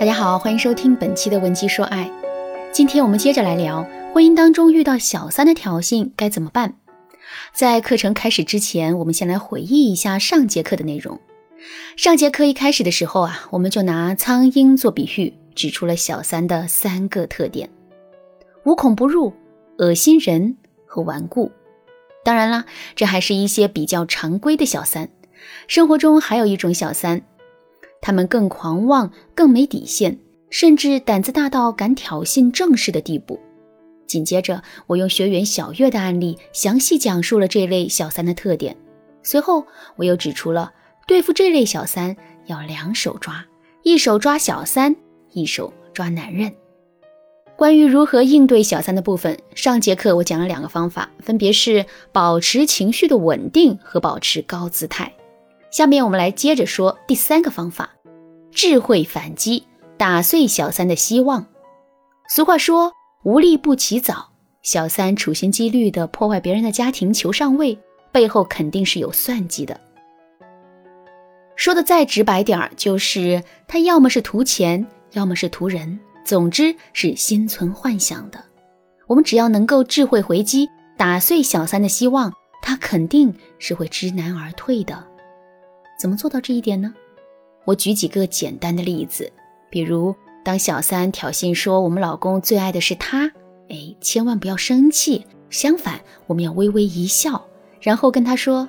大家好，欢迎收听本期的文姬说爱。今天我们接着来聊婚姻当中遇到小三的挑衅该怎么办。在课程开始之前，我们先来回忆一下上节课的内容。上节课一开始的时候啊，我们就拿苍蝇做比喻，指出了小三的三个特点：无孔不入、恶心人和顽固。当然啦，这还是一些比较常规的小三。生活中还有一种小三。他们更狂妄，更没底线，甚至胆子大到敢挑衅正室的地步。紧接着，我用学员小月的案例详细讲述了这类小三的特点。随后，我又指出了对付这类小三要两手抓，一手抓小三，一手抓男人。关于如何应对小三的部分，上节课我讲了两个方法，分别是保持情绪的稳定和保持高姿态。下面我们来接着说第三个方法：智慧反击，打碎小三的希望。俗话说“无利不起早”，小三处心积虑地破坏别人的家庭求上位，背后肯定是有算计的。说的再直白点儿，就是他要么是图钱，要么是图人，总之是心存幻想的。我们只要能够智慧回击，打碎小三的希望，他肯定是会知难而退的。怎么做到这一点呢？我举几个简单的例子，比如当小三挑衅说我们老公最爱的是他，哎，千万不要生气，相反，我们要微微一笑，然后跟他说：“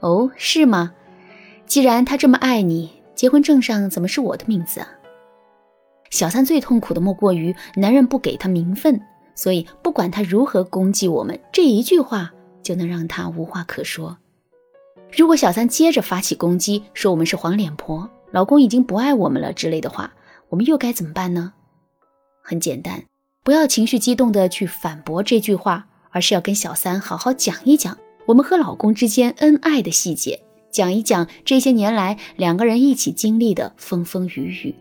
哦，是吗？既然他这么爱你，结婚证上怎么是我的名字啊？”小三最痛苦的莫过于男人不给他名分，所以不管他如何攻击我们，这一句话就能让他无话可说。如果小三接着发起攻击，说我们是黄脸婆，老公已经不爱我们了之类的话，我们又该怎么办呢？很简单，不要情绪激动的去反驳这句话，而是要跟小三好好讲一讲我们和老公之间恩爱的细节，讲一讲这些年来两个人一起经历的风风雨雨。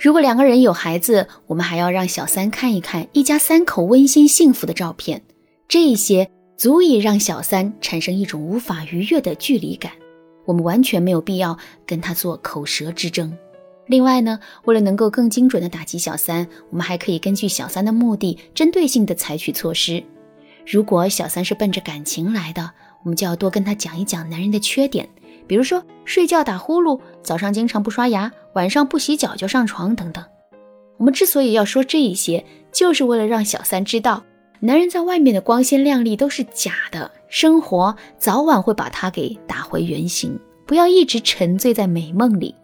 如果两个人有孩子，我们还要让小三看一看一家三口温馨幸福的照片，这些。足以让小三产生一种无法逾越的距离感，我们完全没有必要跟他做口舌之争。另外呢，为了能够更精准的打击小三，我们还可以根据小三的目的，针对性的采取措施。如果小三是奔着感情来的，我们就要多跟他讲一讲男人的缺点，比如说睡觉打呼噜、早上经常不刷牙、晚上不洗脚就上床等等。我们之所以要说这一些，就是为了让小三知道。男人在外面的光鲜亮丽都是假的，生活早晚会把他给打回原形。不要一直沉醉在美梦里。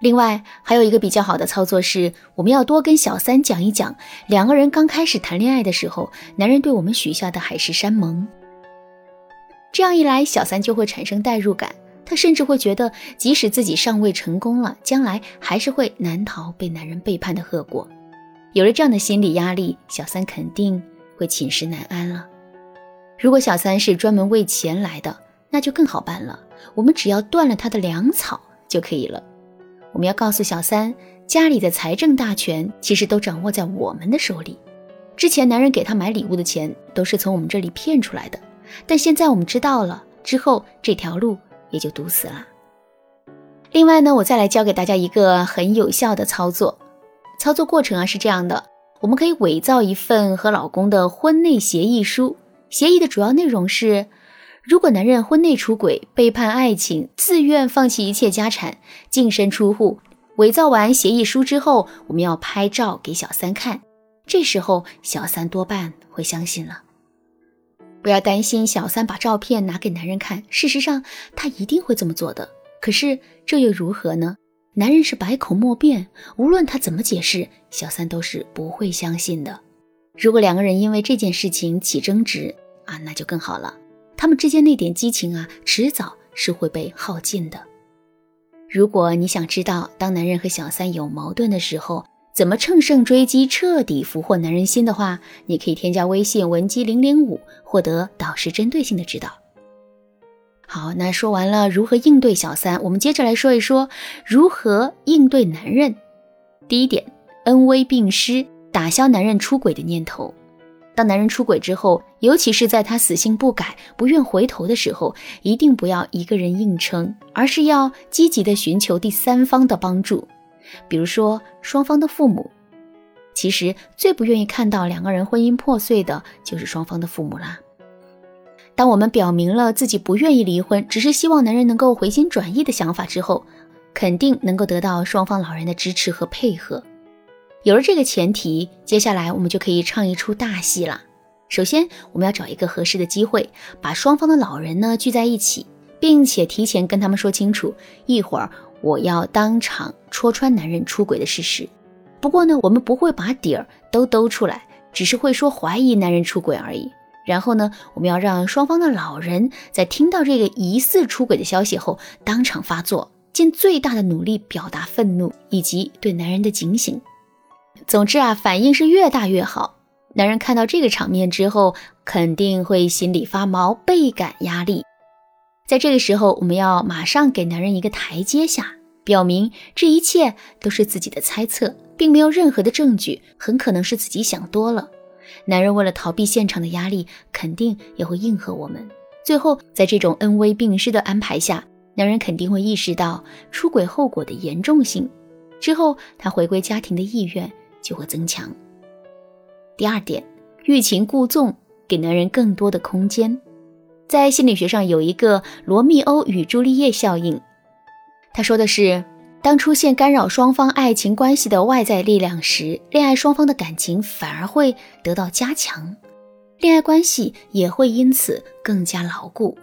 另外，还有一个比较好的操作是，我们要多跟小三讲一讲，两个人刚开始谈恋爱的时候，男人对我们许下的海誓山盟。这样一来，小三就会产生代入感，他甚至会觉得，即使自己尚未成功了，将来还是会难逃被男人背叛的恶果。有了这样的心理压力，小三肯定会寝食难安了。如果小三是专门为钱来的，那就更好办了。我们只要断了他的粮草就可以了。我们要告诉小三，家里的财政大权其实都掌握在我们的手里。之前男人给他买礼物的钱都是从我们这里骗出来的，但现在我们知道了之后，这条路也就堵死了。另外呢，我再来教给大家一个很有效的操作。操作过程啊是这样的，我们可以伪造一份和老公的婚内协议书。协议的主要内容是，如果男人婚内出轨、背叛爱情、自愿放弃一切家产、净身出户，伪造完协议书之后，我们要拍照给小三看。这时候小三多半会相信了。不要担心小三把照片拿给男人看，事实上他一定会这么做的。可是这又如何呢？男人是百口莫辩，无论他怎么解释，小三都是不会相信的。如果两个人因为这件事情起争执啊，那就更好了。他们之间那点激情啊，迟早是会被耗尽的。如果你想知道当男人和小三有矛盾的时候，怎么乘胜追击，彻底俘获男人心的话，你可以添加微信文姬零零五，获得导师针对性的指导。好，那说完了如何应对小三，我们接着来说一说如何应对男人。第一点，恩威并施，打消男人出轨的念头。当男人出轨之后，尤其是在他死性不改、不愿回头的时候，一定不要一个人硬撑，而是要积极的寻求第三方的帮助。比如说双方的父母。其实最不愿意看到两个人婚姻破碎的，就是双方的父母啦。当我们表明了自己不愿意离婚，只是希望男人能够回心转意的想法之后，肯定能够得到双方老人的支持和配合。有了这个前提，接下来我们就可以唱一出大戏了。首先，我们要找一个合适的机会，把双方的老人呢聚在一起，并且提前跟他们说清楚，一会儿我要当场戳穿男人出轨的事实。不过呢，我们不会把底儿都兜出来，只是会说怀疑男人出轨而已。然后呢，我们要让双方的老人在听到这个疑似出轨的消息后，当场发作，尽最大的努力表达愤怒以及对男人的警醒。总之啊，反应是越大越好。男人看到这个场面之后，肯定会心里发毛，倍感压力。在这个时候，我们要马上给男人一个台阶下，表明这一切都是自己的猜测，并没有任何的证据，很可能是自己想多了。男人为了逃避现场的压力，肯定也会应和我们。最后，在这种恩威并施的安排下，男人肯定会意识到出轨后果的严重性。之后，他回归家庭的意愿就会增强。第二点，欲擒故纵，给男人更多的空间。在心理学上有一个罗密欧与朱丽叶效应，他说的是。当出现干扰双方爱情关系的外在力量时，恋爱双方的感情反而会得到加强，恋爱关系也会因此更加牢固。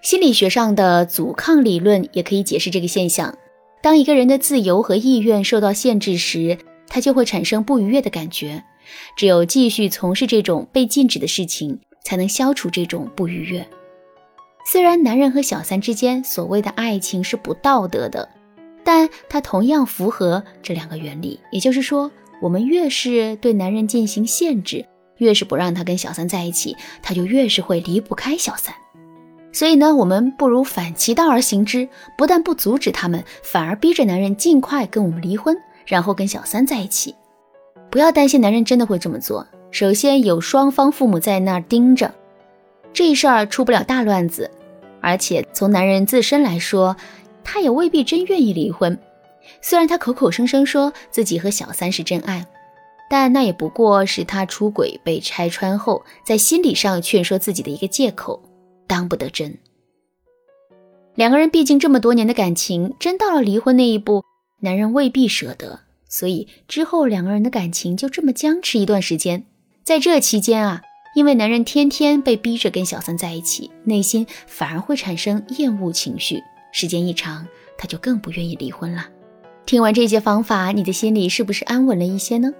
心理学上的阻抗理论也可以解释这个现象：当一个人的自由和意愿受到限制时，他就会产生不愉悦的感觉。只有继续从事这种被禁止的事情，才能消除这种不愉悦。虽然男人和小三之间所谓的爱情是不道德的。但它同样符合这两个原理，也就是说，我们越是对男人进行限制，越是不让他跟小三在一起，他就越是会离不开小三。所以呢，我们不如反其道而行之，不但不阻止他们，反而逼着男人尽快跟我们离婚，然后跟小三在一起。不要担心男人真的会这么做，首先有双方父母在那儿盯着，这事儿出不了大乱子。而且从男人自身来说，他也未必真愿意离婚，虽然他口口声声说自己和小三是真爱，但那也不过是他出轨被拆穿后，在心理上劝说自己的一个借口，当不得真。两个人毕竟这么多年的感情，真到了离婚那一步，男人未必舍得，所以之后两个人的感情就这么僵持一段时间。在这期间啊，因为男人天天被逼着跟小三在一起，内心反而会产生厌恶情绪。时间一长，他就更不愿意离婚了。听完这些方法，你的心里是不是安稳了一些呢？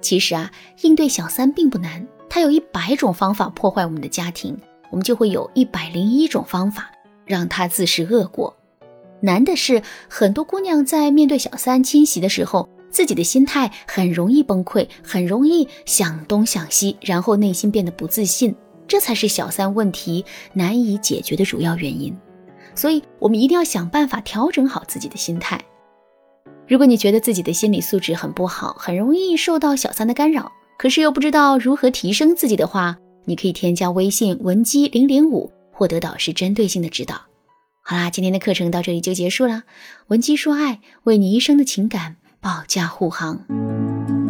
其实啊，应对小三并不难，他有一百种方法破坏我们的家庭，我们就会有一百零一种方法让他自食恶果。难的是，很多姑娘在面对小三侵袭的时候，自己的心态很容易崩溃，很容易想东想西，然后内心变得不自信，这才是小三问题难以解决的主要原因。所以，我们一定要想办法调整好自己的心态。如果你觉得自己的心理素质很不好，很容易受到小三的干扰，可是又不知道如何提升自己的话，你可以添加微信文姬零零五，获得导师针对性的指导。好啦，今天的课程到这里就结束了。文姬说爱，为你一生的情感保驾护航。